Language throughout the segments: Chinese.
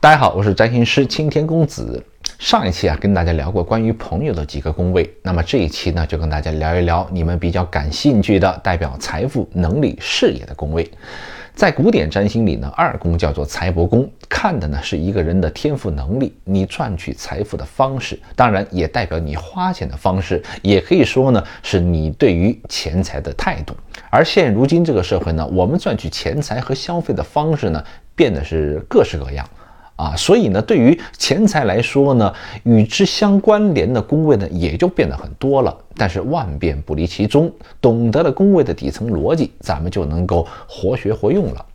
大家好，我是占星师青天公子。上一期啊，跟大家聊过关于朋友的几个宫位，那么这一期呢，就跟大家聊一聊你们比较感兴趣的代表财富、能力、事业的宫位。在古典占星里呢，二宫叫做财帛宫，看的呢是一个人的天赋能力，你赚取财富的方式，当然也代表你花钱的方式，也可以说呢是你对于钱财的态度。而现如今这个社会呢，我们赚取钱财和消费的方式呢，变得是各式各样。啊，所以呢，对于钱财来说呢，与之相关联的宫位呢，也就变得很多了。但是万变不离其宗，懂得了宫位的底层逻辑，咱们就能够活学活用了。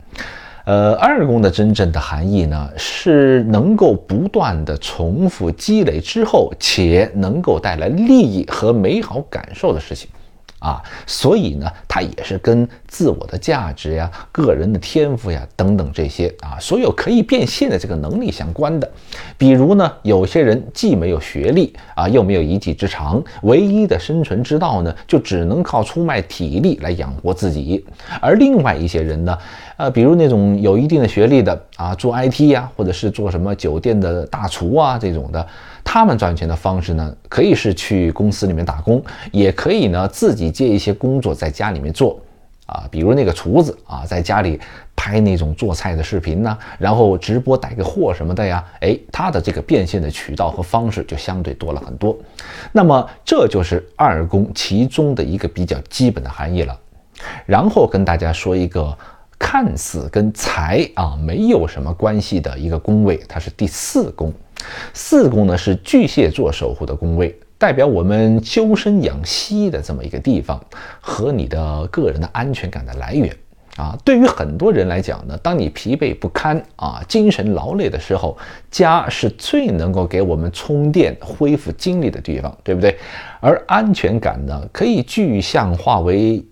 呃，二宫的真正的含义呢，是能够不断的重复积累之后，且能够带来利益和美好感受的事情。啊，所以呢，它也是跟自我的价值呀、个人的天赋呀等等这些啊，所有可以变现的这个能力相关的。比如呢，有些人既没有学历啊，又没有一技之长，唯一的生存之道呢，就只能靠出卖体力来养活自己。而另外一些人呢，呃，比如那种有一定的学历的啊，做 IT 呀，或者是做什么酒店的大厨啊这种的。他们赚钱的方式呢，可以是去公司里面打工，也可以呢自己接一些工作在家里面做，啊，比如那个厨子啊，在家里拍那种做菜的视频呢，然后直播带个货什么的呀，哎，他的这个变现的渠道和方式就相对多了很多。那么这就是二宫其中的一个比较基本的含义了。然后跟大家说一个看似跟财啊没有什么关系的一个宫位，它是第四宫。四宫呢是巨蟹座守护的宫位，代表我们修身养息的这么一个地方，和你的个人的安全感的来源啊。对于很多人来讲呢，当你疲惫不堪啊、精神劳累的时候，家是最能够给我们充电、恢复精力的地方，对不对？而安全感呢，可以具象化为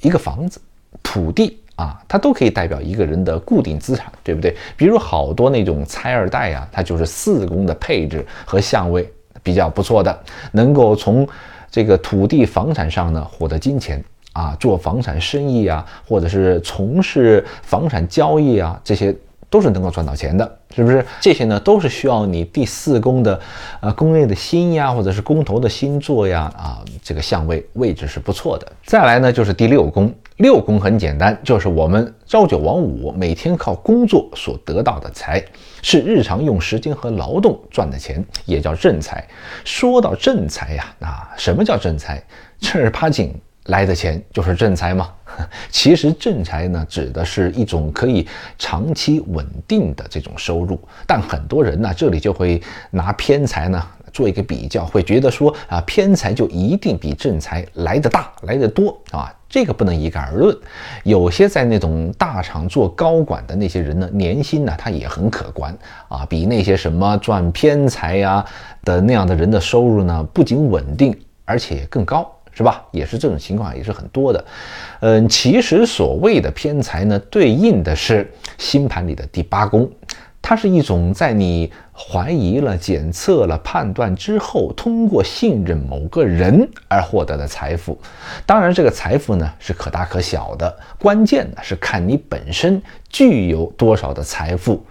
一个房子、土地。啊，它都可以代表一个人的固定资产，对不对？比如好多那种拆二代啊，他就是四宫的配置和相位比较不错的，能够从这个土地房产上呢获得金钱啊，做房产生意啊，或者是从事房产交易啊，这些都是能够赚到钱的，是不是？这些呢都是需要你第四宫的呃宫位的星呀，或者是宫头的星座呀啊，这个相位位置是不错的。再来呢就是第六宫。六宫很简单，就是我们朝九晚五，每天靠工作所得到的财，是日常用时间和劳动赚的钱，也叫正财。说到正财呀，啊，什么叫正财？正儿八经来的钱就是正财吗？其实正财呢，指的是一种可以长期稳定的这种收入，但很多人呢，这里就会拿偏财呢。做一个比较，会觉得说啊，偏财就一定比正财来的大，来的多啊，这个不能一概而论。有些在那种大厂做高管的那些人呢，年薪呢他也很可观啊，比那些什么赚偏财呀的那样的人的收入呢，不仅稳定，而且更高，是吧？也是这种情况也是很多的。嗯，其实所谓的偏财呢，对应的是星盘里的第八宫。它是一种在你怀疑了、检测了、判断之后，通过信任某个人而获得的财富。当然，这个财富呢是可大可小的，关键呢是看你本身具有多少的财富，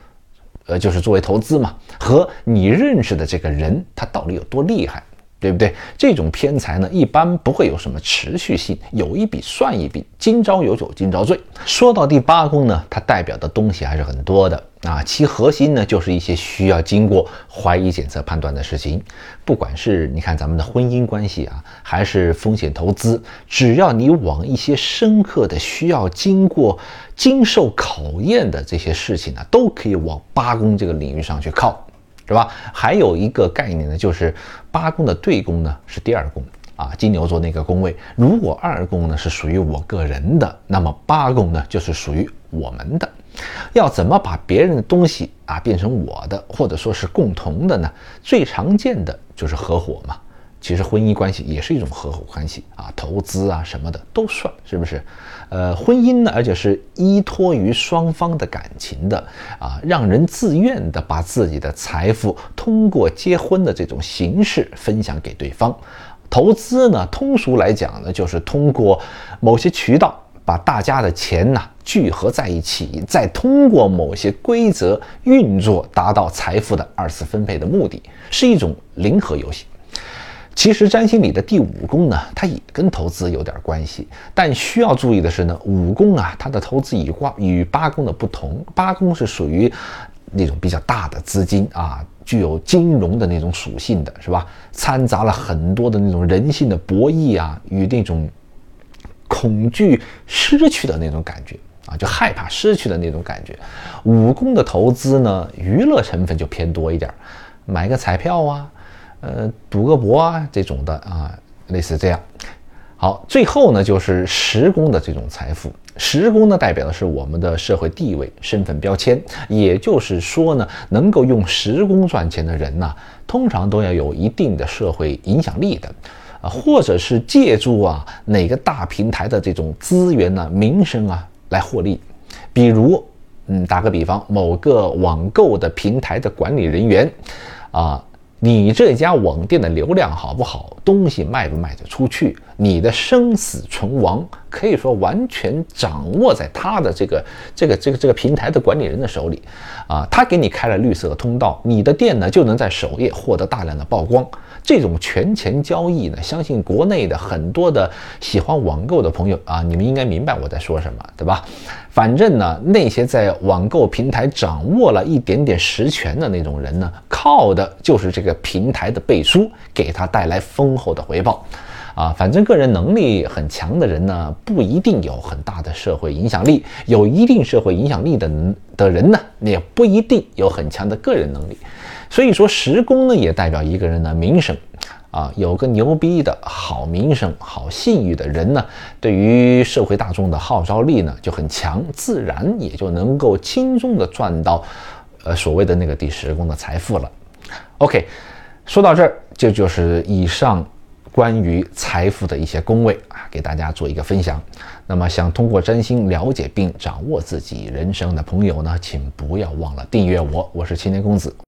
呃，就是作为投资嘛，和你认识的这个人他到底有多厉害。对不对？这种偏财呢，一般不会有什么持续性，有一笔算一笔，今朝有酒今朝醉。说到第八宫呢，它代表的东西还是很多的啊，其核心呢就是一些需要经过怀疑、检测、判断的事情。不管是你看咱们的婚姻关系啊，还是风险投资，只要你往一些深刻的、需要经过经受考验的这些事情呢，都可以往八宫这个领域上去靠。是吧？还有一个概念呢，就是八宫的对宫呢是第二宫啊，金牛座那个宫位。如果二宫呢是属于我个人的，那么八宫呢就是属于我们的。要怎么把别人的东西啊变成我的，或者说是共同的呢？最常见的就是合伙嘛。其实婚姻关系也是一种合伙关系啊，投资啊什么的都算，是不是？呃，婚姻呢，而且是依托于双方的感情的啊，让人自愿的把自己的财富通过结婚的这种形式分享给对方。投资呢，通俗来讲呢，就是通过某些渠道把大家的钱呢聚合在一起，再通过某些规则运作，达到财富的二次分配的目的，是一种零和游戏。其实占星里的第五宫呢，它也跟投资有点关系，但需要注意的是呢，五宫啊，它的投资与卦与八宫的不同，八宫是属于那种比较大的资金啊，具有金融的那种属性的，是吧？掺杂了很多的那种人性的博弈啊，与那种恐惧失去的那种感觉啊，就害怕失去的那种感觉。五宫的投资呢，娱乐成分就偏多一点，买个彩票啊。呃，赌个博啊，这种的啊，类似这样。好，最后呢，就是时工的这种财富。时工呢，代表的是我们的社会地位、身份标签。也就是说呢，能够用时工赚钱的人呢，通常都要有一定的社会影响力的，啊，或者是借助啊哪个大平台的这种资源呢、名声啊来获利。比如，嗯，打个比方，某个网购的平台的管理人员，啊。你这家网店的流量好不好？东西卖不卖得出去？你的生死存亡可以说完全掌握在他的这个这个这个这个平台的管理人的手里，啊，他给你开了绿色通道，你的店呢就能在首页获得大量的曝光。这种权钱交易呢，相信国内的很多的喜欢网购的朋友啊，你们应该明白我在说什么，对吧？反正呢，那些在网购平台掌握了一点点实权的那种人呢，靠的就是这个平台的背书，给他带来丰厚的回报。啊，反正个人能力很强的人呢，不一定有很大的社会影响力；有一定社会影响力的的人呢，也不一定有很强的个人能力。所以说，十宫呢，也代表一个人的名声。啊，有个牛逼的好名声、好信誉的人呢，对于社会大众的号召力呢就很强，自然也就能够轻松的赚到，呃，所谓的那个第十宫的财富了。OK，说到这儿，这就是以上关于财富的一些宫位啊，给大家做一个分享。那么，想通过占星了解并掌握自己人生的朋友呢，请不要忘了订阅我，我是青年公子。